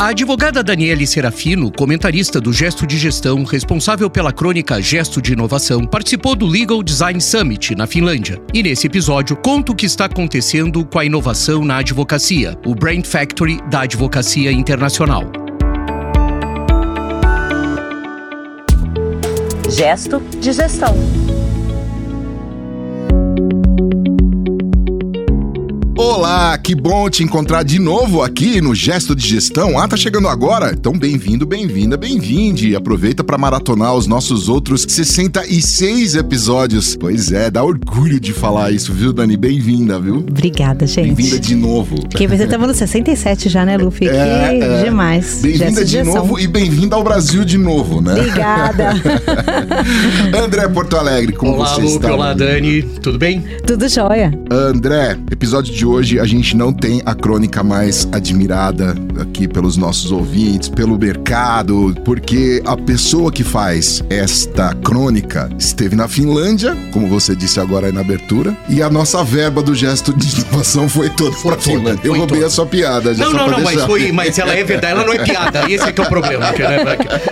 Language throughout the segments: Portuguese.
A advogada Daniele Serafino, comentarista do Gesto de Gestão, responsável pela crônica Gesto de Inovação, participou do Legal Design Summit na Finlândia. E nesse episódio conta o que está acontecendo com a inovação na advocacia, o Brain Factory da Advocacia Internacional. Gesto de Gestão. Olá, que bom te encontrar de novo aqui no Gesto de Gestão. Ah, tá chegando agora? Então bem-vindo, bem-vinda, bem-vinde. Aproveita para maratonar os nossos outros 66 episódios. Pois é, dá orgulho de falar isso, viu, Dani? Bem-vinda, viu? Obrigada, gente. Bem-vinda de novo. Porque você estamos no 67 já, né, Luffy? É, que é. demais. Bem-vinda de Gestão. novo e bem-vinda ao Brasil de novo, né? Obrigada. André Porto Alegre, como Olá, você Lupe, está? olá, Dani. Tudo bem? Tudo jóia. André, episódio de hoje a gente não tem a crônica mais admirada aqui pelos nossos ouvintes, pelo mercado, porque a pessoa que faz esta crônica esteve na Finlândia, como você disse agora aí na abertura, e a nossa verba do gesto de inovação foi toda toda, Finlândia. Eu roubei toda. a sua piada, já Não, não, não, mas, foi, mas ela é verdade, ela não é piada. Esse é que é o problema. né,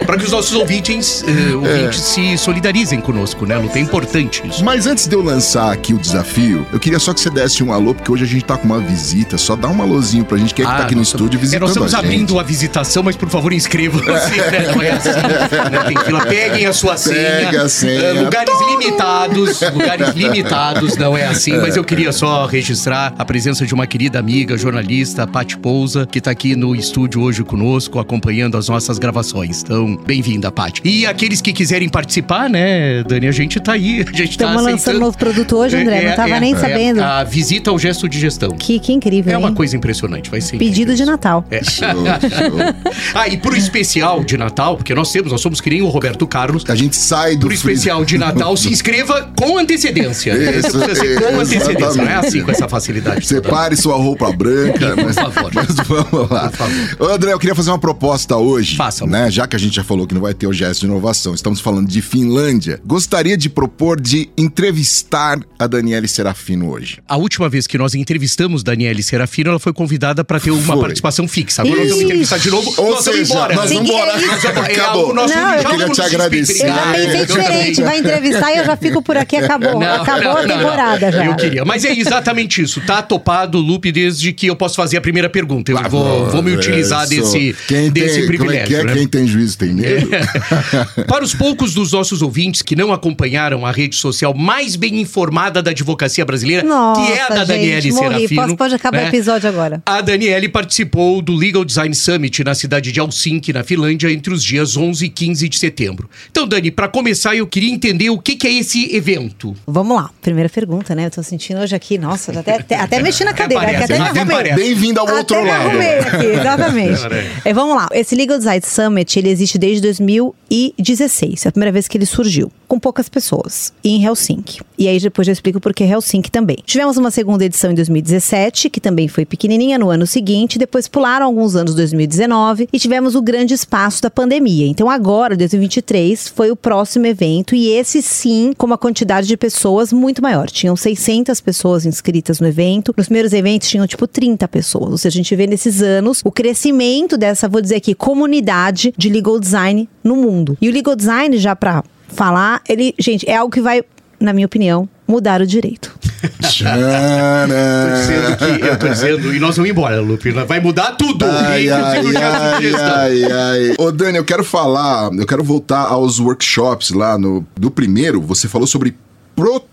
pra, que- os nossos ouvintes, eh, ouvintes se solidarizem conosco, né, Lupe? É importante isso. Mas antes de eu lançar aqui o desafio, eu queria só que você desse um alô, porque hoje a gente tá com uma visita. Só dá um alôzinho pra gente, quem é que tá aqui no nós estúdio é, visitando Nós estamos a gente. abrindo a visitação, mas por favor inscrevam-se, né? Não é assim. né? Tem fila. Peguem a sua senha. Pega a senha. Eh, lugares limitados, lugares limitados, não é assim. Mas eu queria só registrar a presença de uma querida amiga, jornalista, Paty Pousa, que tá aqui no estúdio hoje conosco, acompanhando as nossas gravações. Então, bem-vinda, Paty. E aqueles que quiserem participar, né, Dani, a gente tá aí. A gente tá Estamos lançando aceitando. um novo produto hoje, André. É, não tava é, nem é, sabendo. A visita ao gesto de gestão. Que, que incrível, É uma hein? coisa impressionante, vai ser Pedido incrível de isso. Natal. É. Show, show. Ah, e pro especial de Natal, porque nós temos, nós somos que nem o Roberto Carlos. A gente sai do Pro especial de Natal, se inscreva com antecedência. Isso, ser com isso, antecedência, não é exatamente. assim com essa facilidade. toda. Separe sua roupa branca. Por mas, favor. mas vamos lá. Por. Ô, André, eu queria fazer uma proposta hoje. Faça. Né? Já que a gente já falou que não vai ter o gesto de inovação, estamos falando de Finlândia. Gostaria de propor de entrevistar a Daniele Serafino hoje. A última vez que nós entrevistamos Daniele Serafino, ela foi convidada para ter uma Foi. participação fixa. Agora nós vamos entrevistar de novo. Ou nós vamos seja, embora. nós vamos embora. é isso? Nós vamos- é Acabou. o nosso- Não, eu queria vamos te agradecer. Eu já pensei diferente. Vai entrevistar e eu já fico por aqui. Acabou. Não, Acabou não, a temporada não. já. Eu queria. Mas é exatamente isso. Tá topado o loop desde que eu posso fazer a primeira pergunta. Eu vou, vou me utilizar Isso. desse, Quem desse tem, privilégio. É que é? né? Quem tem juízo tem medo. Para os poucos dos nossos ouvintes que não acompanharam a rede social mais bem informada da advocacia brasileira, Nossa, que é a da gente, Daniele Posso- pode acabar o né? episódio agora. A Daniele participou do Legal Design Summit na cidade de Helsinki, na Finlândia, entre os dias 11 e 15 de setembro. Então, Dani, para começar, eu queria entender o que, que é esse evento. Vamos lá. Primeira pergunta, né? Eu tô sentindo hoje aqui, nossa, até, até, até mexi na cadeira. parece, que até me até arrumei. parece. Bem-vindo ao Até outro lado. aqui, exatamente. É, vamos lá. Esse Legal Design Summit, ele existe desde 2016. É a primeira vez que ele surgiu. Com poucas pessoas. Em Helsinki. E aí depois eu explico por que Helsinki também. Tivemos uma segunda edição em 2017, que também foi pequenininha no ano seguinte. Depois pularam alguns anos 2019 e tivemos o grande espaço da pandemia. Então agora, 2023, foi o próximo evento. E esse sim, com uma quantidade de pessoas muito maior. Tinham 600 pessoas inscritas no evento. Nos primeiros eventos tinham tipo 30 pessoas. Ou seja, a gente vê nesses anos o crescimento dessa, vou dizer aqui, comunidade de legal design no mundo. E o legal design, já pra falar, ele, gente, é algo que vai, na minha opinião, mudar o direito. Tô Tcharam. dizendo que, eu tô dizendo, e nós vamos embora, Lupe. Vai mudar tudo. Ai, ai, ai, ai, ai. Ô, Dani, eu quero falar, eu quero voltar aos workshops lá no do primeiro. Você falou sobre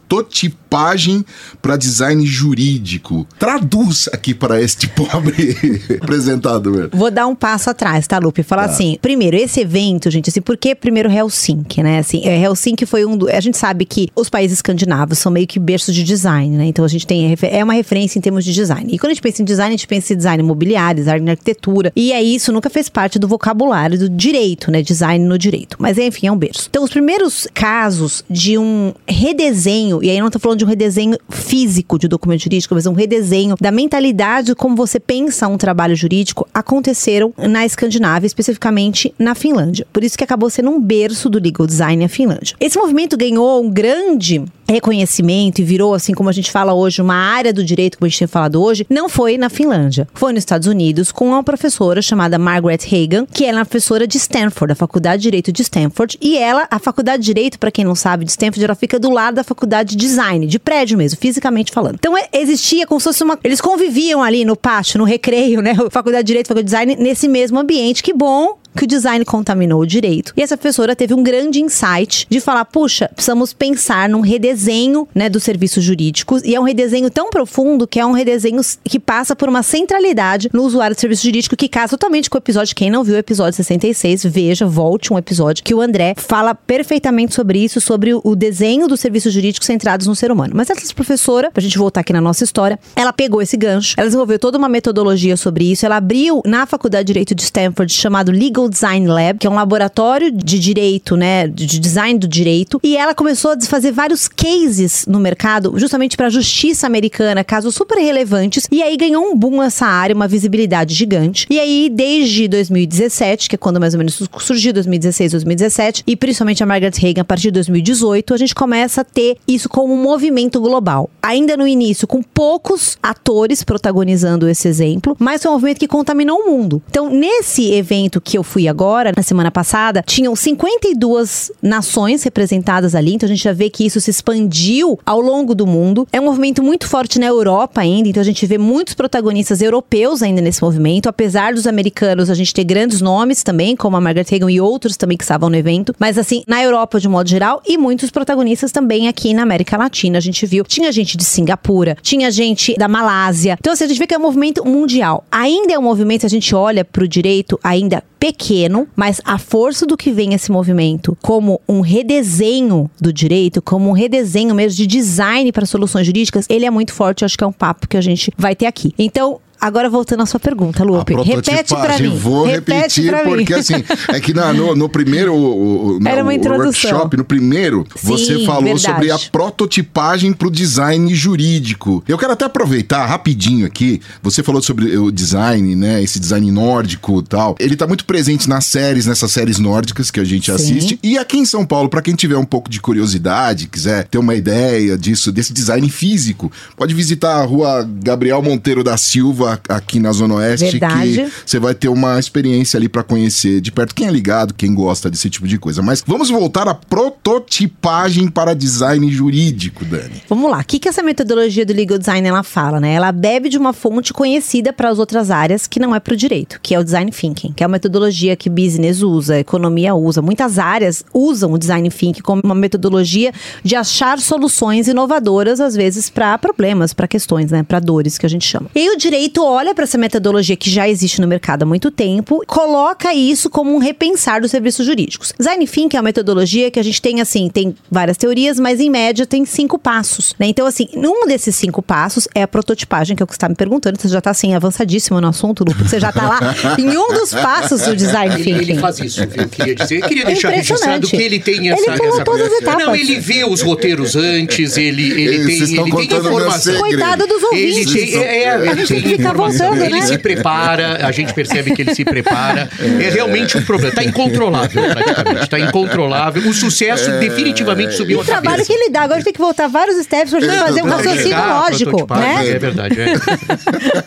prototipagem para design jurídico. Traduz aqui para este pobre apresentador. Vou dar um passo atrás, tá, Lupe? Falar assim, primeiro, esse evento, gente, assim, por que primeiro Helsinki, né? Assim, é, Helsinki foi um do, A gente sabe que os países escandinavos são meio que berços de design, né? Então a gente tem. refer- É uma referência em termos de design. E quando a gente pensa em design, a gente pensa em design imobiliário, design em arquitetura. E aí isso nunca fez parte do vocabulário do direito, né? Design no direito. Mas enfim, é um berço. Então, os primeiros casos de um redesenho, e aí não tô falando de um redesenho físico de documento jurídico, mas um redesenho da mentalidade de como você pensa um trabalho jurídico, aconteceram na Escandinávia, especificamente na Finlândia. Por isso que acabou sendo um berço do legal design a Finlândia. Esse movimento ganhou um grande reconhecimento e virou, assim como a gente fala hoje, uma área do direito, como a gente tem falado hoje, não foi na Finlândia. Foi nos Estados Unidos com uma professora chamada Margaret Hagan, que ela é professora de Stanford, da Faculdade de Direito de Stanford. E ela, a Faculdade de Direito, para quem não sabe, de Stanford, ela fica do lado da Faculdade de Design, de prédio mesmo, fisicamente falando. Então é, existia como se fosse uma. Eles conviviam ali no pátio, no recreio, né? Faculdade de Direito, Faculdade de Design, nesse mesmo ambiente. Que bom que o design contaminou o direito. E essa professora teve um grande insight de falar: puxa, precisamos pensar num redesenho né, dos serviços jurídicos. E é um redesenho tão profundo que é um redesenho que passa por uma centralidade no usuário do serviço jurídico que casa totalmente com o episódio. Quem não viu o episódio 66, veja, volte um episódio que o André fala perfeitamente sobre isso, sobre o desenho dos serviços jurídicos centrados no ser humano. Mas essa professora, pra gente voltar aqui na nossa história, ela pegou esse gancho, ela desenvolveu toda uma metodologia sobre isso, ela abriu na Faculdade de Direito de Stanford chamado Legal Design Lab, que é um laboratório de direito, né, de design do direito, e ela começou a fazer vários cases no mercado, justamente para a justiça americana, casos super relevantes, e aí ganhou um boom essa área, uma visibilidade gigante. E aí desde 2017, que é quando mais ou menos surgiu 2016, 2017, e principalmente a Margaret Hagan a partir de 2018, a gente começa a ter isso como um movimento global. Ainda no início, com poucos atores protagonizando esse exemplo, mas foi um movimento que contaminou o mundo. Então, nesse evento que eu fui agora, na semana passada, tinham 52 nações representadas ali, então a gente já vê que isso se expandiu ao longo do mundo. É um movimento muito forte na Europa ainda, então a gente vê muitos protagonistas europeus ainda nesse movimento, apesar dos americanos, a gente ter grandes nomes também, como a Margaret Hagan e outros também que estavam no evento, mas assim, na Europa de modo geral e muitos protagonistas também aqui na América Latina, a gente viu. Tinha gente de Singapura, tinha gente da Malásia. Então assim, a gente vê que é um movimento mundial. Ainda é um movimento, a gente olha para o direito ainda pequeno, mas a força do que vem esse movimento como um redesenho do direito, como um redesenho mesmo de design para soluções jurídicas, ele é muito forte. Eu acho que é um papo que a gente vai ter aqui. Então, Agora voltando à sua pergunta, Lupe. Repete para mim. Vou Repete repetir, porque mim. assim, é que na, no, no, primeiro o, Era uma o introdução. workshop, no primeiro, Sim, você falou verdade. sobre a prototipagem para o design jurídico. Eu quero até aproveitar rapidinho aqui. Você falou sobre o design, né? Esse design nórdico e tal. Ele tá muito presente nas séries, nessas séries nórdicas que a gente Sim. assiste. E aqui em São Paulo, para quem tiver um pouco de curiosidade, quiser ter uma ideia disso, desse design físico, pode visitar a rua Gabriel Monteiro da Silva, aqui na Zona Oeste, Verdade. que você vai ter uma experiência ali para conhecer de perto quem é ligado, quem gosta desse tipo de coisa. Mas vamos voltar à prototipagem para design jurídico, Dani. Vamos lá. O que, que essa metodologia do legal design ela fala, né? Ela bebe de uma fonte conhecida para as outras áreas que não é para o direito, que é o design thinking, que é uma metodologia que business usa, economia usa. Muitas áreas usam o design thinking como uma metodologia de achar soluções inovadoras, às vezes, para problemas, para questões, né? Para dores que a gente chama. E o direito olha para essa metodologia que já existe no mercado há muito tempo, coloca isso como um repensar dos serviços jurídicos. Design thinking é uma metodologia que a gente tem assim, tem várias teorias, mas em média tem cinco passos, né? Então assim, num desses cinco passos é a prototipagem, que é o que você está me perguntando, você já está assim avançadíssimo no assunto, Lu, porque você já está lá em um dos passos do design Ele, thinking. ele faz isso, eu queria dizer. Eu queria É deixar impressionante. registrado que ele tem essa. Ele pula essa todas as etapas. Não, ele vê os roteiros antes, ele, ele Vocês tem, estão ele tem informação. Coitado dos Ele ouvintes. tem, é, é, A ele tem informação. voltando, ele né? se prepara, a gente percebe que ele se prepara. É realmente um problema. Está incontrolável, praticamente. Está incontrolável. O sucesso definitivamente subiu E a o trabalho cabeça. que ele dá, agora a gente tem que voltar vários steps pra gente É, fazer um raciocínio lógico, né? É verdade, é.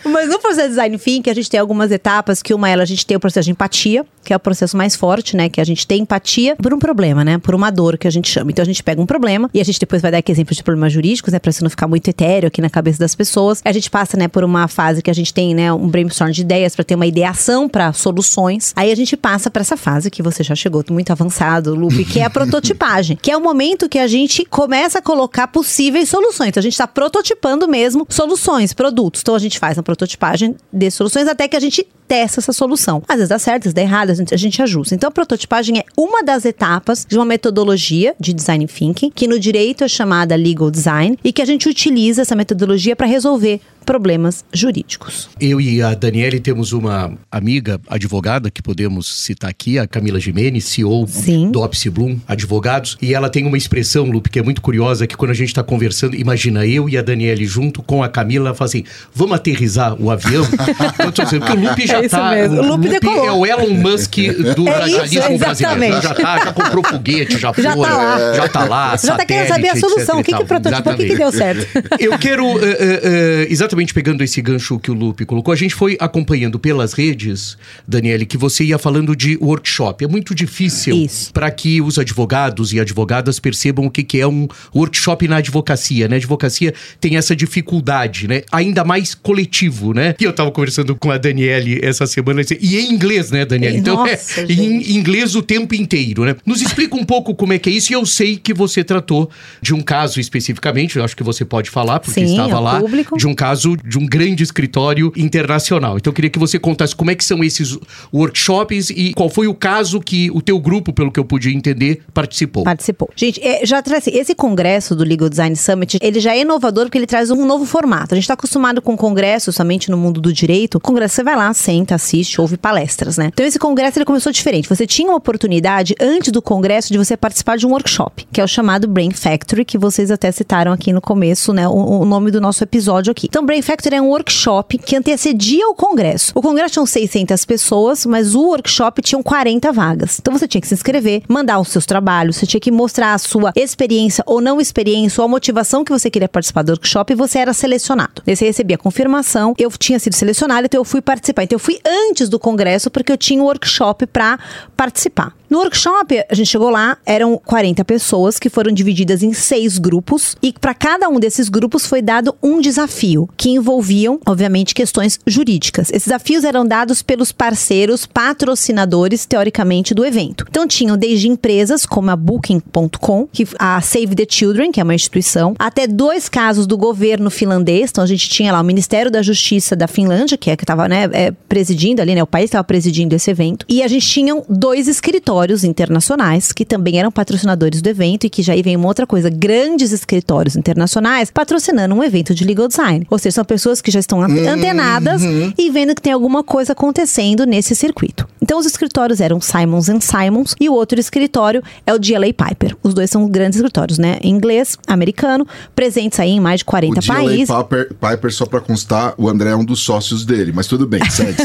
Mas no processo de design thinking, a gente tem algumas etapas, que uma ela a gente tem o processo de empatia, que é o processo mais forte, né? Que a gente tem empatia por um problema, né? Por uma dor que a gente chama. Então a gente pega um problema e a gente depois vai dar aqui exemplos de problemas jurídicos, né? Pra isso não ficar muito etéreo aqui na cabeça das pessoas. A gente passa, né, por uma fase que a gente tem, né, um brainstorm de ideias pra ter uma ideação pra soluções. Aí a gente passa pra essa fase que você já chegou muito avançado, Lupe, que é a prototipagem, que é o momento que a gente começa a colocar possíveis soluções. Então a gente tá prototipando mesmo soluções, produtos. Então a gente faz a prototipagem de soluções até que a gente testa essa solução. Às vezes dá certo, às vezes dá errado, a gente, a gente ajusta. Então a prototipagem é uma das etapas de uma metodologia de design thinking, que no direito é chamada legal design, e que a gente utiliza essa metodologia para resolver problemas jurídicos. Eu e a Daniele temos uma amiga advogada que podemos citar aqui, a Camila Gimenez, CEO Sim. do Opsi Bloom Advogados, e ela tem uma expressão, Lupe, que é muito curiosa, que quando a gente está conversando, imagina eu e a Daniele junto com a Camila, ela fala assim, vamos aterrizar o avião? eu tô dizendo que o Lupe já já É isso tá. mesmo. O Lupe decolou. é o Elon Musk do É radialismo isso, brasileiro. exatamente. Já tá, já comprou foguete, já, Já foi. tá lá. Já tá lá. Já tá querendo saber a solução. O que que prototipou, o que que deu certo? Eu quero, eh, eh, exatamente pegando esse gancho que o Lupe colocou, a gente foi acompanhando pelas redes, Daniele, que você ia falando de workshop. É muito difícil para que os advogados e advogadas percebam o que, que é um workshop na advocacia, né? A advocacia tem essa dificuldade, né? Ainda mais coletivo, né? E eu tava conversando com a Daniele essa semana, e em inglês, né, Daniele? Então é Nossa, em inglês o tempo inteiro, né? Nos explica um pouco como é que é isso, e eu sei que você tratou de um caso especificamente, eu acho que você pode falar, porque Sim, estava lá, público. de um caso de um grande escritório internacional. Então eu queria que você contasse como é que são esses workshops e qual foi o caso que o teu grupo, pelo que eu pude entender, participou. Participou. Gente, é, já traz esse congresso do Legal Design Summit, ele já é inovador porque ele traz um novo formato. A gente está acostumado com congresso somente no mundo do direito. Congresso você vai lá, senta, assiste, ouve palestras, né? Então esse congresso ele começou diferente. Você tinha uma oportunidade antes do congresso de você participar de um workshop, que é o chamado Brain Factory, que vocês até citaram aqui no começo, né? O, o nome do nosso episódio aqui. Então, Brain Factory é um workshop que antecedia o congresso. O congresso tinha 600 pessoas, mas o workshop tinha 40 vagas. Então você tinha que se inscrever, mandar os seus trabalhos, você tinha que mostrar a sua experiência ou não experiência, ou a motivação que você queria participar do workshop e você era selecionado. Você recebia a confirmação, eu tinha sido selecionado, então eu fui participar. Então eu fui antes do congresso porque eu tinha um workshop para participar. No workshop, a gente chegou lá, eram 40 pessoas que foram divididas em seis grupos e para cada um desses grupos foi dado um desafio que envolviam, obviamente, questões jurídicas. Esses desafios eram dados pelos parceiros patrocinadores, teoricamente, do evento. Então tinham desde empresas como a Booking.com, que a Save the Children, que é uma instituição, até dois casos do governo finlandês. Então a gente tinha lá o Ministério da Justiça da Finlândia, que é que estava né, é, presidindo ali, né? O país estava presidindo esse evento. E a gente tinha dois escritórios internacionais que também eram patrocinadores do evento e que já aí vem uma outra coisa, grandes escritórios internacionais patrocinando um evento de legal design. Ou seja, são pessoas que já estão antenadas e vendo que tem alguma coisa acontecendo nesse circuito. Então os escritórios eram Simons Simons e o outro escritório é o DLA Piper. Os dois são grandes escritórios, né? Inglês, americano, presentes aí em mais de 40 o DLA países. Piper, Piper, só pra constar, o André é um dos sócios dele, mas tudo bem, segue,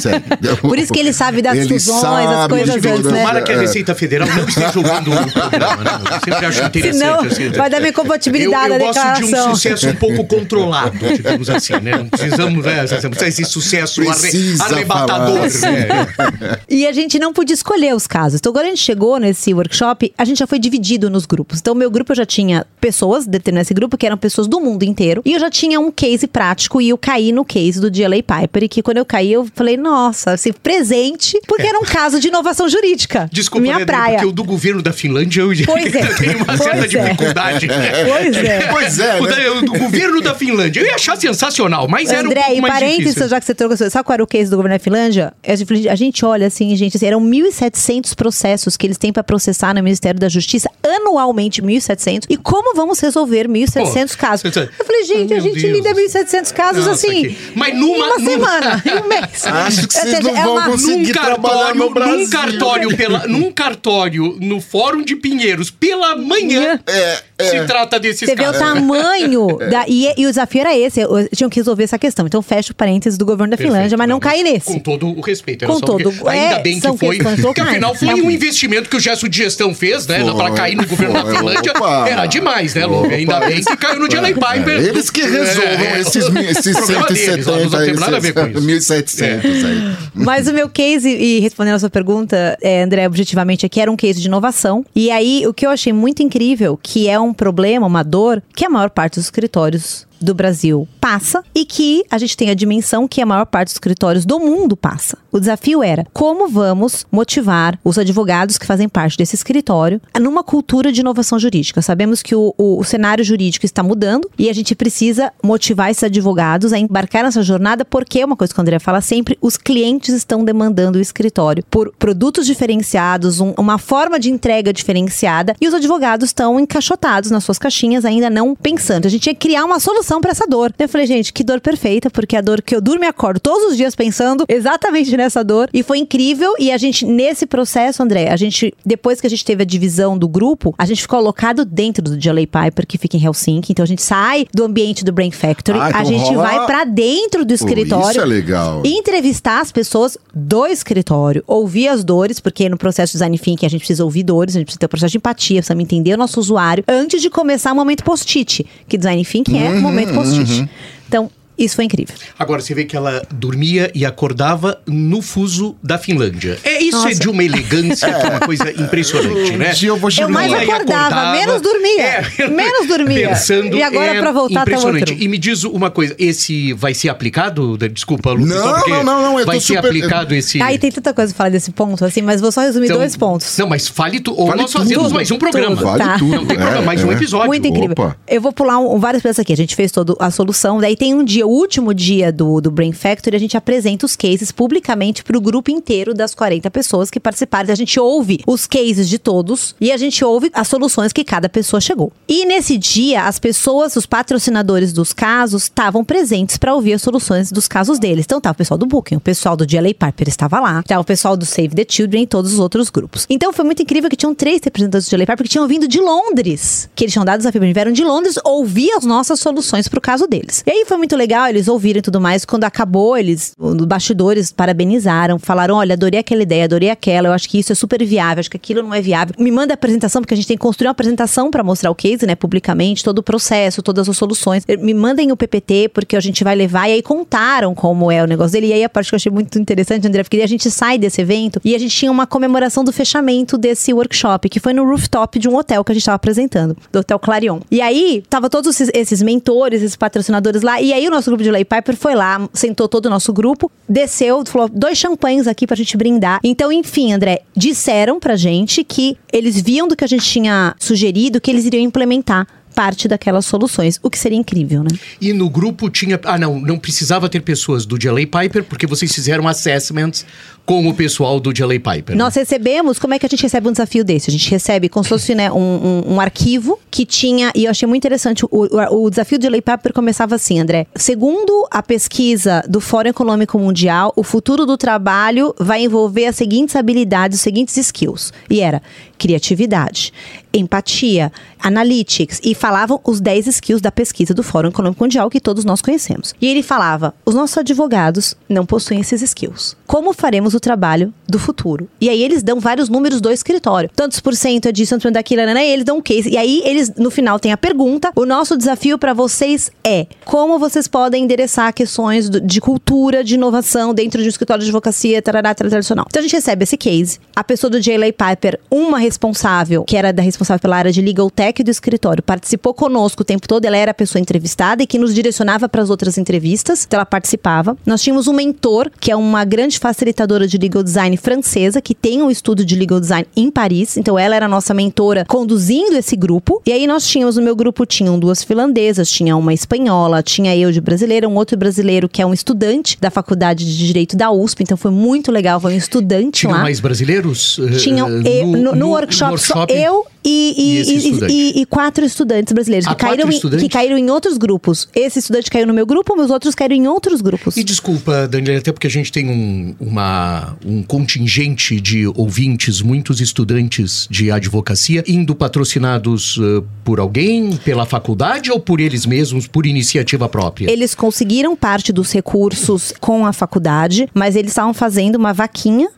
Por isso que ele sabe das Ele fusões, as sabe coisas de antes, né? Tomara que a É. Receita Federal não esteja ouvindo o programa, né? Eu sempre acho interessante. Senão, assim, vai dar minha compatibilidade eu, eu gosto de um sucesso um pouco controlado, digamos assim, né? Não precisamos, né? Esse sucesso arre, Precisa arrebatador, né? E a gente não podia escolher os casos. Então, quando a gente chegou nesse workshop, a gente já foi dividido nos grupos. Então, meu grupo eu já tinha pessoas dentro desse grupo que eram pessoas do mundo inteiro. E eu já tinha um case prático e eu caí no case do DLA Piper. E que quando eu caí, eu falei, nossa, assim, presente, porque era um caso de inovação jurídica. Desculpa, Minha né, praia. porque o do governo da Finlândia eu Pois é. tenho uma certa Pois é. dificuldade. Pois é. Pois é, O né? da- o do governo da Finlândia. Eu ia achar sensacional, mas era um André, e parênteses, difícil. já que você trouxe, sabe qual era o case do governo da Finlândia? A gente- A gente olha assim, gente, assim, eram 1.700 processos que eles têm para processar no Ministério da Justiça, anualmente 1.700. E como vamos resolver 1.700 Pô, casos? Eu falei, gente, Meu a gente Deus. lida 1.700 casos Nossa, assim, que- Mas em numa- uma numa- semana, em um mês. Acho que Ou vocês seja, não é vão uma- conseguir num trabalhar cartório, no Brasil. num cartório, pela, num cartório no Fórum de Pinheiros pela manhã É, é. se trata desses Você vê o tamanho da, e, e o desafio era esse, eu, eu tinham que resolver essa questão. Então fecha o parênteses do governo da Perfeito, Finlândia, mas não, cai nesse. Com todo o respeito. Com todo- porque- Ainda é, bem são que foi. Porque afinal foi É. um investimento que o gesto de gestão fez, né? Foi, Pra cair no governo da foi, Finlândia. opa. Era demais, né? Opa, Ainda bem que caiu no Jelly Piper. É, Eles que resolvam É, esses, esses problema deles, ó, 170 Não tem nada a ver com isso. 1.700 aí. Mas o meu case, e respondendo a sua pergunta, é, André, objetivamente aqui, era um case de inovação. E aí, o que eu achei muito incrível, que é um problema, uma dor, que a maior parte dos escritórios do Brasil passa e que a gente tem a dimensão que a maior parte dos escritórios do mundo passa. O desafio era como vamos motivar os advogados que fazem parte desse escritório numa cultura de inovação jurídica. Sabemos que o, o- o cenário jurídico está mudando e a gente precisa motivar esses advogados a embarcar nessa jornada porque é uma coisa que o André fala sempre, os clientes estão demandando o escritório por produtos diferenciados, um- uma forma de entrega diferenciada e os advogados estão encaixotados nas suas caixinhas ainda não pensando. A gente tinha criar uma solução solução pra essa dor. Eu falei, gente, que dor perfeita, porque é a dor que eu durmo e acordo todos os dias pensando exatamente nessa dor. E foi incrível. E a gente, nesse processo, André, a gente, depois que a gente teve a divisão do grupo, a gente ficou alocado dentro do Jelly Piper, que fica em Helsinki. Então a gente sai do ambiente do Brain Factory, Ah, então a gente rola- vai pra dentro do escritório. isso é legal. Entrevistar as pessoas do escritório, ouvir as dores, porque no processo de design thinking a gente precisa ouvir dores, a gente precisa ter um processo de empatia, precisa entender o nosso usuário antes de começar o momento post-it, que design thinking é o momento post-it. Então, isso foi incrível. Agora você vê que ela dormia e acordava no fuso da Finlândia. É isso é Nossa. de uma elegância que é uma coisa impressionante, né? Um dia eu vou Eu mais e acordava, menos dormia. É, Menos dormia. Pensando, E agora é pra voltar tá impressionante. outro. E me diz uma coisa, esse vai ser aplicado? Desculpa, Lu, Não, não, não, não, eu vai tô ser super- aplicado esse Aí tem tanta coisa pra falar desse ponto, assim, mas vou só resumir Então, dois pontos. Não, mas fale tu, ou Fale nós fazemos tudo. mais um programa. Tudo. Vale Tá. tudo. Não tem problema, É, mais um é. episódio. Muito incrível. Opa. Eu vou pular um, vários pedaços aqui. A gente fez toda a solução. Daí tem um dia, o último dia do, do Brain Factory, a gente apresenta os cases publicamente pro grupo inteiro das 40 pessoas que participaram. A gente ouve os cases de todos e a gente ouve as soluções que cada pessoa chegou. E nesse dia, as pessoas, os patrocinadores dos casos, estavam presentes para ouvir as soluções dos casos deles. Então tava o pessoal do Booking, o pessoal do GLA Piper estava lá, tava o pessoal do Save the Children e todos os outros grupos. Então foi muito incrível que tinham três representantes do GLA Piper que tinham vindo de Londres, que eles tinham dado desafio, vieram de Londres ouvir as nossas soluções pro caso deles. E aí foi muito legal, eles ouviram e tudo mais. Quando acabou, eles, os bastidores, parabenizaram, falaram: olha, adorei aquela ideia, adorei aquela, eu acho que isso é super viável, acho que aquilo não é viável. Me manda a apresentação, porque a gente tem que construir uma apresentação para mostrar o case, né, publicamente, todo o processo, todas as soluções. Me mandem o PPT, porque a gente vai levar. E aí contaram como é o negócio dele. E aí a parte que eu achei muito interessante, André, porque a gente sai desse evento e a gente tinha uma comemoração do fechamento desse workshop, que foi no rooftop de um hotel que a gente estava apresentando, do Hotel Clarion. E aí, tava todos esses mentores, esses patrocinadores lá. E aí o nosso grupo de Lay Piper foi lá, sentou todo o nosso grupo, desceu, falou: dois champanhes aqui pra gente brindar. Então, enfim, André, disseram pra gente que eles viam do que a gente tinha sugerido que eles iriam implementar parte daquelas soluções, o que seria incrível, né? E no grupo tinha. Ah, não, não precisava ter pessoas do GLA Piper, porque vocês fizeram assessments com o pessoal do GLA Piper. Nós recebemos, como é que a gente recebe um desafio desse? A gente recebe como se fosse né, um, um- um arquivo que tinha, e eu achei muito interessante, o, o- o desafio de Lei Paper começava assim, André. Segundo a pesquisa do Fórum Econômico Mundial, o futuro do trabalho vai envolver as seguintes habilidades, os seguintes skills. E era criatividade, empatia, analytics, e falavam os 10 skills da pesquisa do Fórum Econômico Mundial que todos nós conhecemos. E ele falava, os nossos advogados não possuem esses skills. Como faremos o trabalho do futuro? E aí eles dão vários números do escritório. Tantos por cento é disso, cento daquilo, né? E eles dão um case. E aí eles, no final, tem a pergunta. O nosso desafio para vocês é como vocês podem endereçar questões de cultura, de inovação dentro de um escritório de advocacia tarará, tradicional. Então a gente recebe esse case. A pessoa do JLA Piper, uma responsável, que era da responsável pela área de legal tech do escritório, participou conosco o tempo todo. Ela era a pessoa entrevistada e que nos direcionava para as outras entrevistas. Então ela participava. Nós tínhamos um mentor, que é uma grande facilitadora de legal design francesa, que tem um estudo de legal design em Paris. Então ela era a nossa mentora conduzindo esse grupo. E aí nós tínhamos, no meu grupo, tinham duas finlandesas, tinha uma espanhola, tinha eu de brasileira, um outro brasileiro que é um estudante da faculdade de Direito da USP. Então foi muito legal, foi um estudante Tinham lá. mais brasileiros? eh, Tinham eh, eu- no, no workshop, só eu e, E e, quatro estudantes brasileiros Ah, que, caíram em, que caíram em outros grupos. Esse estudante caiu no meu grupo, meus outros caíram em outros grupos. E desculpa, Daniela, até porque a gente tem um, uma, um contingente de ouvintes, muitos estudantes de advocacia, indo patrocinados eh, por alguém, pela faculdade ou por eles mesmos, por iniciativa própria? Eles conseguiram parte dos recursos com a faculdade, mas eles estavam fazendo uma vaquinha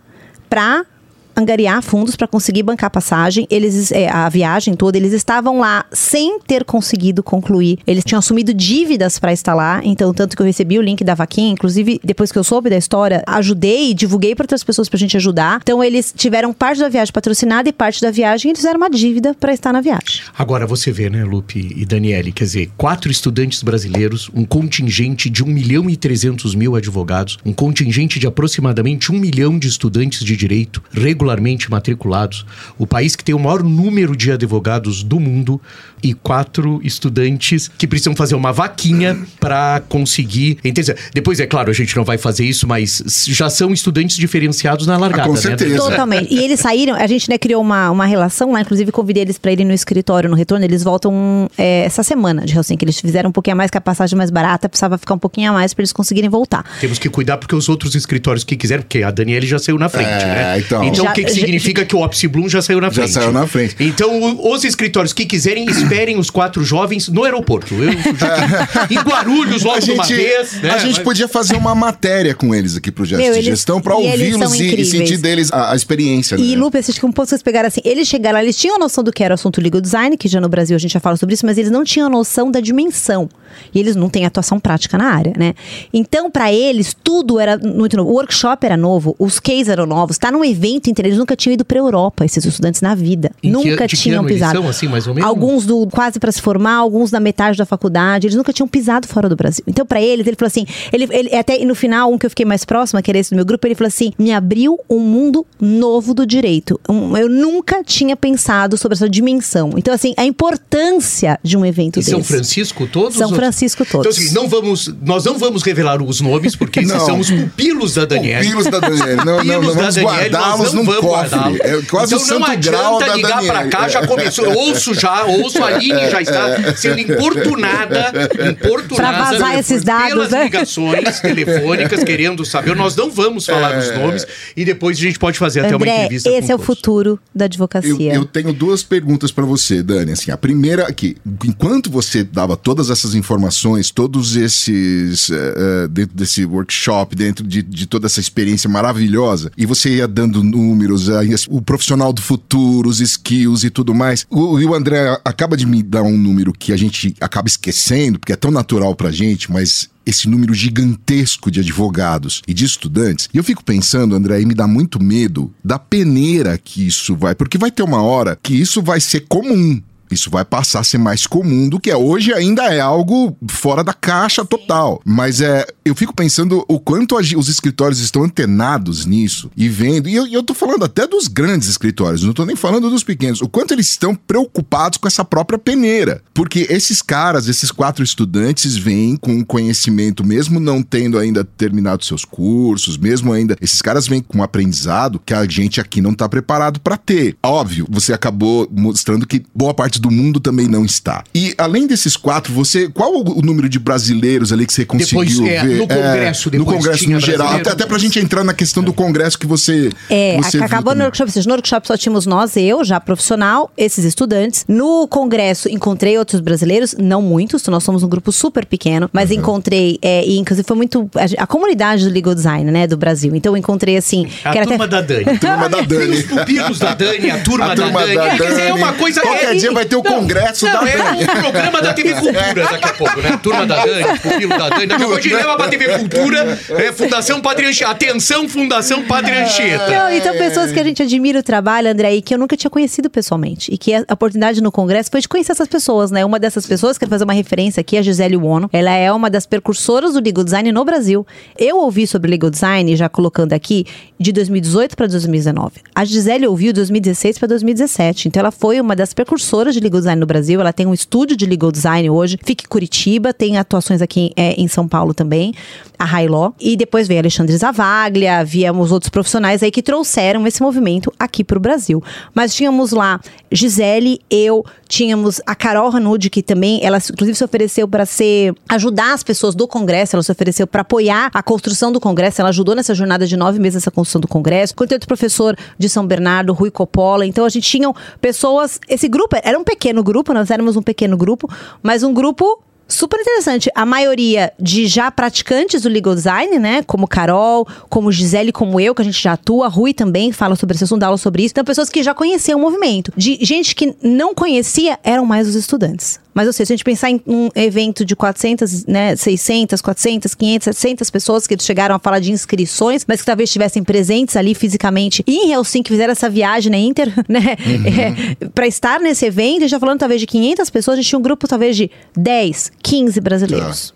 para angariar fundos para conseguir bancar passagem. Eles é, a viagem toda, eles estavam lá sem ter conseguido concluir. Eles tinham assumido dívidas para estar lá, então tanto que eu recebi o link da vaquinha, inclusive depois que eu soube da história, ajudei divulguei para outras pessoas pra gente ajudar. Então eles tiveram parte da viagem patrocinada e parte da viagem eles fizeram uma dívida para estar na viagem. Agora você vê, né, Lupe e Daniele, quer dizer, quatro estudantes brasileiros, um contingente de 1 milhão e 300 mil advogados, um contingente de aproximadamente 1 milhão de estudantes de direito regularmente matriculados, o país que tem o maior número de advogados do mundo e quatro estudantes que precisam fazer uma vaquinha para conseguir. Entendeu? Depois, é claro, a gente não vai fazer isso, mas já são estudantes diferenciados na largada, Ah, com né? certeza. Totalmente. E eles saíram, a gente né, criou uma, uma relação lá, inclusive convidei eles pra irem no escritório no retorno. Eles voltam é, essa semana de Helsinki. Eles fizeram um pouquinho a mais que a passagem mais barata, precisava ficar um pouquinho a mais pra eles conseguirem voltar. Temos que cuidar porque os outros escritórios que quiseram, porque a Daniele já saiu na frente, É, né? então. Já- o que, que já- significa que o Opsi Bloom já saiu na Já frente. saiu na frente. Então, os escritórios que quiserem, esperem os quatro jovens no aeroporto. Eu, em Guarulhos, logo A de uma gente, vez. Né? a gente Mas- podia fazer uma matéria com eles aqui pro Gesto Meu, de eles- Gestão pra ouvi-los e, e sentir deles a, a experiência. E né? Lupe, acho que um ponto que vocês pegaram assim, eles chegaram lá, eles tinham noção do que era o assunto legal design, que já no Brasil a gente já fala sobre isso, mas eles não tinham noção da dimensão. E eles não têm atuação prática na área, né? Então, pra eles, tudo era muito novo. O workshop era novo, os cases eram novos. Tá num evento eles nunca tinham ido pra Europa, esses estudantes na vida. Em que- nunca que tinham pisado. são, assim, mais ou menos? Alguns do quase pra se formar, alguns da metade da faculdade, eles nunca tinham pisado fora do Brasil. Então, pra eles, ele falou assim, ele, ele até no final, um que eu fiquei mais próxima, que era esse do meu grupo, ele falou assim: "Me abriu um mundo novo do direito. Um- eu nunca tinha pensado sobre essa dimensão. Então, assim, a importância de um evento São desse. Francisco todos? São Francisco Então, todos. assim, não vamos, nós não vamos revelar os nomes, porque esses Não. são os pupilos da Daniela. Pupilos da Daniele. Não, não, não da vamos guardá-los não num cofre. guardá-los. É quase então o santo não adianta grau da ligar pra Daniele. cá, já começou. Eu ouço já, ouço a Aline já está sendo importunada, importunada Pra vazar esses dados, pelas né? ligações telefônicas, querendo saber. Nós não vamos falar dos nomes e depois a gente pode fazer até uma André, entrevista esse com é o todos. futuro da Eu, advocacia. eu tenho duas perguntas pra você, Dani. Assim, a primeira aqui, enquanto você dava todas essas informações, todos esses eh, eh, dentro desse workshop, dentro de, de toda essa experiência maravilhosa, e você ia dando números, aí, as- o profissional do futuro, os skills e tudo mais. O, e o André acaba de me dar um número que a gente acaba esquecendo, porque é tão natural pra gente, mas esse número gigantesco de advogados e de estudantes. E eu fico pensando, André, e me dá muito medo da peneira que isso vai, porque vai ter uma hora que isso vai ser comum. Isso vai passar a ser mais comum do que é. Hoje ainda é algo fora da caixa total. Mas é, eu fico pensando o quanto os escritórios estão antenados nisso e vendo. E eu, eu tô falando até dos grandes escritórios, não tô nem falando dos pequenos. O quanto eles estão preocupados com essa própria peneira. Porque esses caras, esses quatro estudantes, vêm com conhecimento, mesmo não tendo ainda terminado seus cursos, mesmo ainda. Esses caras vêm com um aprendizado que a gente aqui não tá preparado para ter. Óbvio, você acabou mostrando que boa parte do mundo também não está. E além desses quatro, você. Qual o, número de brasileiros ali que você conseguiu Depois, é, ver? no Congresso, no depois Congresso tinha no geral. Até, até pra gente entrar na questão do Congresso que você. É, você a- viu acabou no workshop. ou seja, No workshop só tínhamos nós, eu, já profissional, esses estudantes. No congresso encontrei outros brasileiros, não muitos, nós somos um grupo super pequeno, mas Uhum. encontrei, é, e inclusive foi muito. A, a comunidade do legal design, né, do Brasil. Então eu encontrei assim. A turma até- da Dani. Turma da Dani. os pupilos da Dani, a turma, A turma da Dani. da É, quer dizer, é Dani. uma coisa... Qualquer é- dia vai ter o congresso não, da é Dani. um programa da TV Cultura daqui a pouco, né? Turma da Dani, pupilo da Dani. Daqui a pouco a gente leva pra TV Cultura, é, Fundação Padre Anchieta. Atenção, Fundação Padre Anchieta. Não, então pessoas que a gente admira o trabalho, André, e que eu nunca tinha conhecido pessoalmente. E que a oportunidade no congresso foi de conhecer essas pessoas, né? Uma dessas pessoas, quero fazer uma referência aqui, a Gisele Wono. Ela é uma das precursoras do legal design no Brasil. Eu ouvi sobre legal design, já colocando aqui, de 2018 para 2019. A Gisele ouviu de 2016 para 2017. Então ela foi uma das precursoras de legal design no Brasil. Ela tem um estúdio de legal design hoje, fica em Curitiba, tem atuações aqui é, em São Paulo também, a Railó. E depois veio Alexandre Zavaglia, víamos outros profissionais aí que trouxeram esse movimento aqui pro Brasil. Mas tínhamos lá Gisele, eu, tínhamos a Carol Hanud, que também, ela inclusive se ofereceu para ser ajudar as pessoas do Congresso, ela se ofereceu para apoiar a construção do Congresso, ela ajudou nessa jornada de nove meses nessa construção do Congresso. Outro professor de São Bernardo, Rui Coppola. Então a gente tinha pessoas, esse grupo era um pequeno grupo, nós éramos um pequeno grupo, mas um grupo Super interessante. A maioria de já praticantes do legal design, né? Como Carol, como Gisele, como eu, que a gente já atua. Rui também fala sobre esse assunto, dá aula sobre isso. Então, pessoas que já conheciam o movimento. De gente que não conhecia, eram mais os estudantes. Mas, ou seja, se a gente pensar em um evento de 400, né, 600, 400, 500, 700 pessoas que chegaram a falar de inscrições, mas que talvez estivessem presentes ali fisicamente em Helsinki, fizeram essa viagem na Inter, né, é, para estar nesse evento, a gente tá falando talvez de 500 pessoas, a gente tinha um grupo talvez de 10, 15 brasileiros.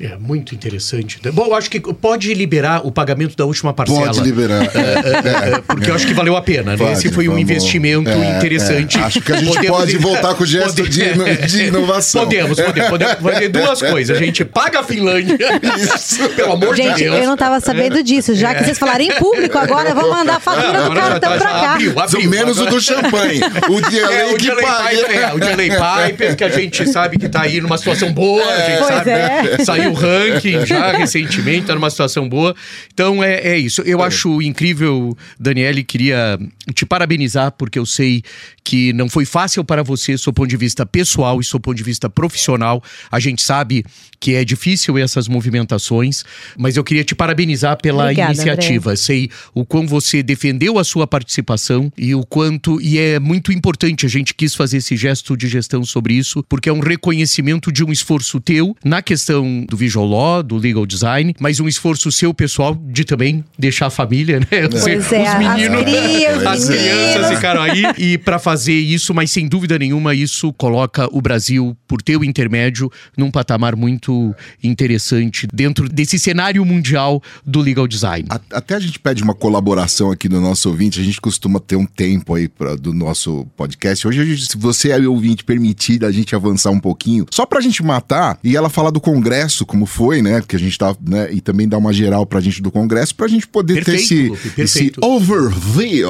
É muito interessante. Bom, eu acho que pode liberar o pagamento da última parcela. Pode liberar. É, é, porque eu acho que valeu a pena, né? Pode, Esse foi um investimento É, interessante. é. Acho que a gente pode voltar com o gesto de ino- de inovação. Podemos, podemos. podemos fazer duas coisas. A gente paga a Finlândia. Isso. Pelo amor de Gente, Deus. eu não tava sabendo disso. Já que vocês falaram em público, agora vamos mandar a fatura do cartão tá- pra já cá. Abriu, abriu. Menos o Agora- do champanhe. O de É, o que Piper, é, paga. o Delay Piper, que a gente sabe que tá aí numa situação boa, a gente Pois sabe, é. né? Saiu o ranking já recentemente, tá numa situação boa. Então é, é isso. Eu acho incrível, Daniele, queria te parabenizar, porque eu sei que não foi fácil para você, do seu ponto de vista pessoal e do seu ponto de vista profissional. A gente sabe que é difícil essas movimentações, mas eu queria te parabenizar pela Obrigada, iniciativa. Sei o quão você defendeu a sua participação e o quanto. E é muito importante, a gente quis fazer esse gesto de gestão sobre isso, porque é um reconhecimento de um esforço teu na questão do visual law, do legal design, mas um esforço seu pessoal de também deixar a família, né? Sei, Pois é, os as meninos. crias, As os crianças meninos. ficaram aí. E para fazer isso, mas sem dúvida nenhuma, isso coloca o Brasil, por teu intermédio, num patamar muito interessante dentro desse cenário mundial do legal design. A- Até a gente pede uma colaboração aqui do nosso ouvinte, a gente costuma ter um tempo aí pra, do nosso podcast. Hoje, a gente- se você é ouvinte permitir a gente avançar um pouquinho, só pra gente matar e ela falar do Congresso, como foi, né? Que a gente tá, né? E também dar uma geral pra gente do Congresso, pra gente poder ter Perfeito, esse, Lupe, esse overview.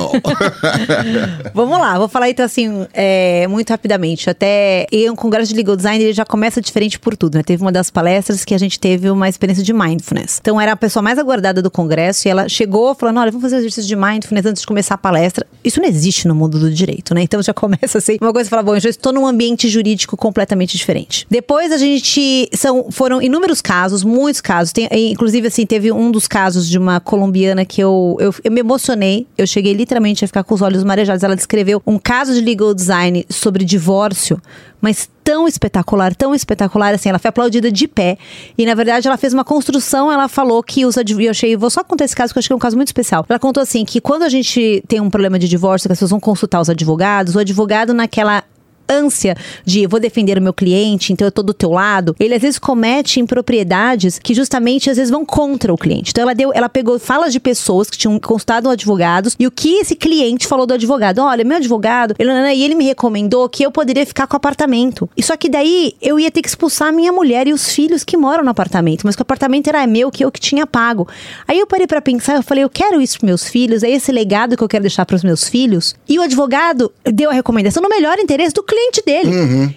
Vamos lá, vou falar então assim, é, muito rapidamente. Até em um congresso de legal design ele já começa diferente por tudo, né? Teve uma das palestras que a gente teve uma experiência de mindfulness. Então era a pessoa mais aguardada do congresso e ela chegou falando: olha, vamos fazer exercício de mindfulness antes de começar a palestra. Isso não existe no mundo do direito, né? Então já começa assim, uma coisa fala: bom, eu já estou num ambiente jurídico completamente diferente. Depois a gente são foram inúmeros casos, muitos casos. Tem, inclusive assim, teve um dos casos de uma colombiana que eu, eu, eu me emocionei. Eu cheguei literalmente a ficar com os olhos marejados. Ela descreveu um caso de legal design sobre divórcio, mas tão espetacular, tão espetacular, assim, ela foi aplaudida de pé. E na verdade ela fez uma construção, ela falou que os advogados. Eu achei, vou só contar esse caso, que eu achei que é um caso muito especial. Ela contou assim que quando a gente tem um problema de divórcio, que as pessoas vão consultar os advogados, o advogado naquela ânsia de vou defender o meu cliente, então eu tô do teu lado, ele às vezes comete impropriedades que justamente às vezes vão contra o cliente. Então ela deu, ela pegou falas de pessoas que tinham constado advogados e o que esse cliente falou do advogado. Olha, meu advogado, ele, e ele me recomendou que eu poderia ficar com o apartamento. E só que daí eu ia ter que expulsar a minha mulher e os filhos que moram no apartamento, mas que o apartamento era meu, que eu que tinha pago. Aí eu parei pra pensar, eu falei, eu quero isso pros meus filhos, é esse legado que eu quero deixar pros meus filhos. E o advogado deu a recomendação no melhor interesse do cliente dele.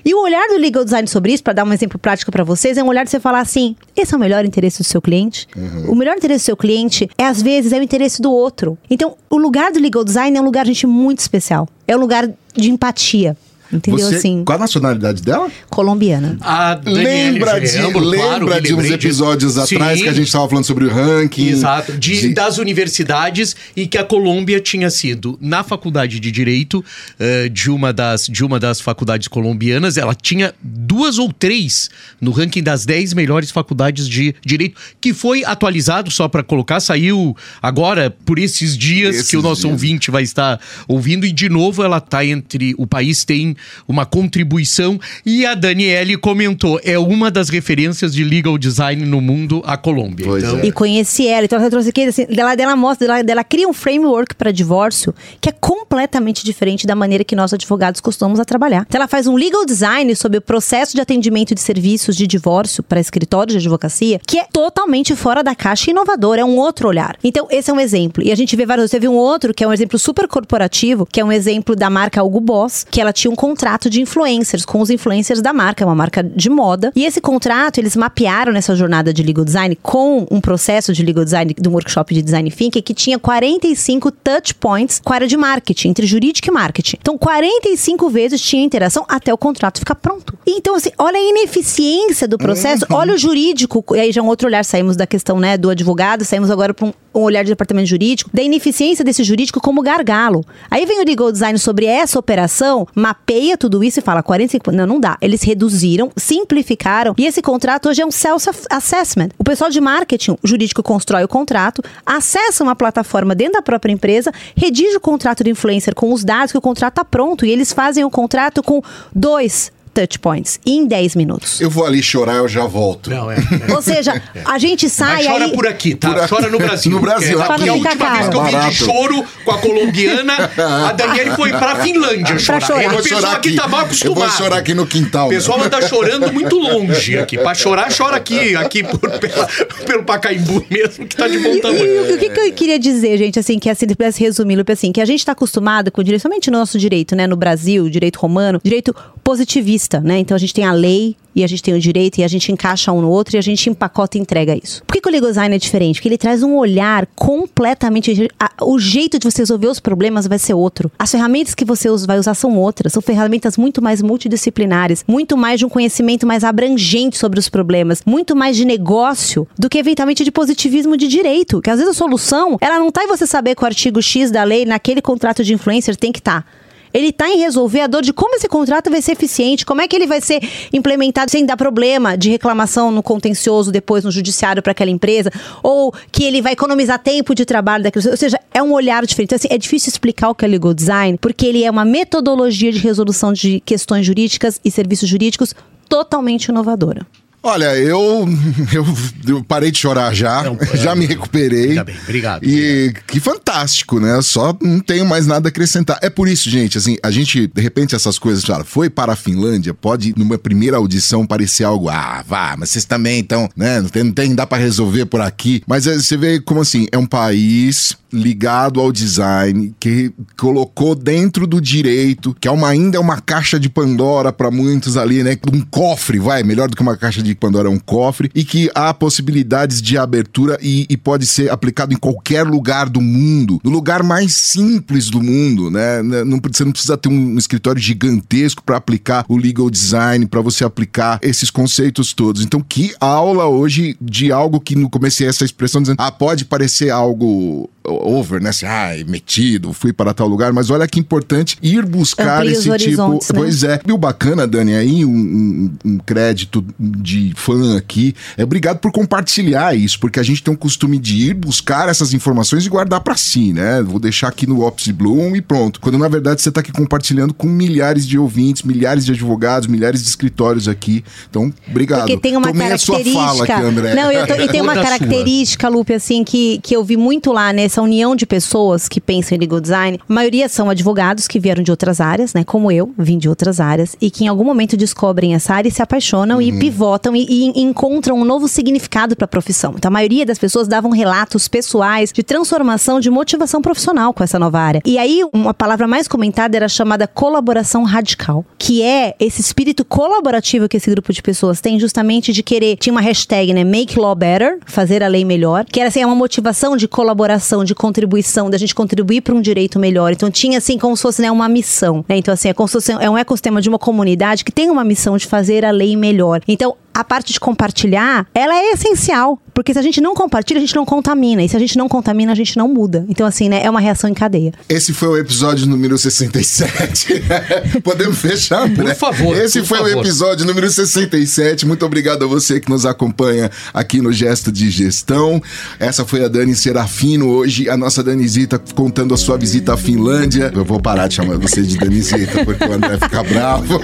E o olhar do legal design sobre isso, pra dar um exemplo prático pra vocês, é um olhar de você falar assim: esse é o melhor interesse do seu cliente. O melhor interesse do seu cliente é às vezes é o interesse do outro. Então, o lugar do legal design é um lugar gente muito especial. É um lugar de empatia. Entendeu Você, assim? Qual a nacionalidade dela? Colombiana. A Daniele lembra de, Geambro, claro, lembra me de uns episódios atrás Sim. que a gente tava falando sobre o ranking. Exato, de, das universidades e que a Colômbia tinha sido na faculdade de direito eh, de uma das de uma das faculdades colombianas, ela tinha duas ou três no ranking das 10 melhores faculdades de direito, que foi atualizado só para colocar, saiu agora por esses dias Esses que o nosso dias. ouvinte vai estar ouvindo e de novo ela tá entre o país tem uma contribuição e a Daniele comentou, é uma das referências de legal design no mundo a Colômbia. Pois então, é. E conheci ela, então ela trouxe aqui, assim, dela, dela mostra, dela, dela cria um framework para divórcio que é completamente diferente da maneira que nós advogados costumamos a trabalhar. Então ela faz um legal design sobre o processo de atendimento de serviços de divórcio para escritórios de advocacia, que é totalmente fora da caixa e inovador, é um outro olhar. Então esse é um exemplo. E a gente vê vários, teve um outro que é um exemplo super corporativo, que é um exemplo da marca Hugo Boss, que ela tinha um contrato de influencers com os influencers da marca, é uma marca de moda. E esse contrato eles mapearam nessa jornada de legal design com um processo de legal design de um workshop de design thinking que tinha 45 touch points com a área de marketing, entre jurídico e marketing. Então 45 vezes tinha interação até o contrato ficar pronto. Então assim, olha a ineficiência do processo, olha o jurídico, e aí já é um outro olhar, saímos da questão, né, do advogado, saímos agora para um, um olhar de departamento jurídico, da ineficiência desse jurídico como gargalo. Aí vem o legal design sobre essa operação, mapeia tudo isso e fala 45, não, não dá. Eles reduziram, simplificaram e esse contrato hoje é um self-assessment. O pessoal de marketing, jurídico constrói o contrato, acessa uma plataforma dentro da própria empresa, redige o contrato de influencer com os dados que o contrato está pronto e eles fazem o contrato com dois touch points em 10 minutos. Eu vou ali chorar, eu já volto. Não, é. é. Ou seja, a gente sai Mas chora aí... por aqui, tá? Por aqui. Chora no Brasil. No Brasil, porque aqui. a Pra não última vez que eu vi de choro com a colombiana, a Daniele foi pra Finlândia chorar. chorar. E Eu O vou pessoal chorar aqui aqui. tá mal Eu acostumado. vou chorar aqui no quintal. O pessoal anda chorando muito longe aqui. Pra chorar, chora aqui, aqui por, pela- pelo Pacaembu mesmo, que tá de bom tamanho. e o que, que eu queria dizer, gente, assim, que assim, se pudesse resumir, Lupe, assim, que a gente tá acostumado com o direito, somente no nosso direito, né, no Brasil, direito romano, direito positivista, né? Então a gente tem a lei e a gente tem o direito e a gente encaixa um no outro e a gente empacota e entrega isso. Por que, que o legal design é diferente? Porque ele traz um olhar completamente. a- o jeito de você resolver os problemas vai ser outro. As ferramentas que você vai usar são outras. São ferramentas muito mais multidisciplinares, muito mais de um conhecimento mais abrangente sobre os problemas, muito mais de negócio do que eventualmente de positivismo de direito. Que às vezes a solução, ela não tá em você saber que o artigo X da lei naquele contrato de influencer tem que estar. Ele está em resolver a dor de como esse contrato vai ser eficiente, como é que ele vai ser implementado sem dar problema de reclamação no contencioso depois no judiciário para aquela empresa, ou que ele vai economizar tempo de trabalho daquilo. Ou seja, é um olhar diferente. Então, assim, é difícil explicar o que é legal design, porque ele é uma metodologia de resolução de questões jurídicas e serviços jurídicos totalmente inovadora. Olha, eu, eu, eu parei de chorar já, Não, já me recuperei. Ainda bem, obrigado, E que fantástico, né? Só não tenho mais nada a acrescentar. É por isso, gente, assim, a gente, de repente, essas coisas, fala, foi para a Finlândia, pode, numa primeira audição, parecer algo, ah, vá, mas vocês também estão, né? Não tem, não tem, dá para resolver por aqui. Mas é, você vê como assim, é um país ligado ao design, que colocou dentro do direito, que é uma, ainda é uma caixa de Pandora para muitos ali, né? Um cofre, vai, melhor do que uma caixa de Pandora, é um cofre, e que há possibilidades de abertura e, e pode ser aplicado em qualquer lugar do mundo, no lugar mais simples do mundo, né? Não, você não precisa ter um escritório gigantesco para aplicar o legal design, para você aplicar esses conceitos todos. Então, que aula hoje de algo que no comecei essa expressão dizendo, ah, pode parecer algo over, né? Assim, ah, metido, fui para tal lugar, mas olha que importante ir buscar Amplia esse tipo. né? Pois é. E o bacana, Dani, aí um, um- um crédito de fã aqui. É obrigado por compartilhar isso, porque a gente tem um costume de ir buscar essas informações e guardar para si, né? Vou deixar aqui no Ops Bloom e pronto. Quando na verdade você tá aqui compartilhando com milhares de ouvintes, milhares de advogados, milhares de escritórios aqui. Então, obrigado. Porque tem uma Tomei a sua característica. fala aqui, André. Não, eu tô- e tem uma característica, Lupe, assim, que, que eu vi muito lá nessa união de pessoas que pensam em legal design. A maioria são advogados que vieram de outras áreas, né? Como eu, vim de outras áreas, e que em algum momento descobrem essa área e se apaixonam Uhum. e pivotam e, e encontram um novo significado para a profissão. Então, a maioria das pessoas davam relatos pessoais de transformação, de motivação profissional com essa nova área. E aí, uma palavra mais comentada era chamada colaboração radical, que é esse espírito colaborativo que esse grupo de pessoas tem, justamente de querer. Tinha uma hashtag, né? Make Law Better, fazer a lei melhor, que era assim, é uma motivação de colaboração, de contribuição, da gente contribuir para um direito melhor. Então, tinha assim, como se fosse né, uma missão. Né? Então, assim, é como se fosse é um ecossistema de uma comunidade que tem uma missão de fazer a lei melhor. Então, a parte de compartilhar, ela é essencial. Porque se a gente não compartilha, a gente não contamina. E se a gente não contamina, a gente não muda. Então, assim, né? É uma reação em cadeia. Esse foi o episódio número 67. Podemos fechar, André? Por favor, Esse por foi o favor. episódio número 67. Muito obrigado a você que nos acompanha aqui no Gesto de Gestão. Essa foi a Dani Serafino. Hoje, a nossa Danizita contando a sua visita à Finlândia. Eu vou parar de chamar você de Danizita, porque o André fica bravo.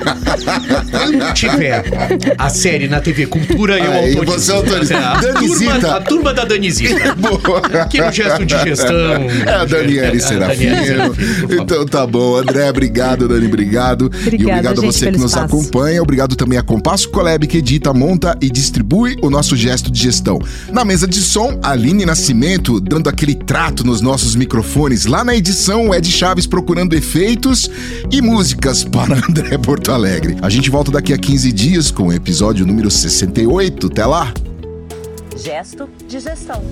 Quando tiver a série na TV Cultura, eu Aí, autorizo. você autoriza. A turma, a turma da Danizita. Boa. Aqui no gesto de gestão. É a Daniele É, Serafino. Então tá bom. André, obrigado, Dani, obrigado. e Obrigada, obrigado a gente, você que nos espaço. acompanha. Obrigado também a Compasso Colab, que edita, monta e distribui o nosso gesto de gestão. Na mesa de som, Aline Nascimento, dando aquele trato nos nossos microfones. Lá na edição, o Ed Chaves procurando efeitos e músicas para André Porto Alegre. A gente volta daqui a 15 dias com o episódio número 68. Até lá! Gesto de gestão.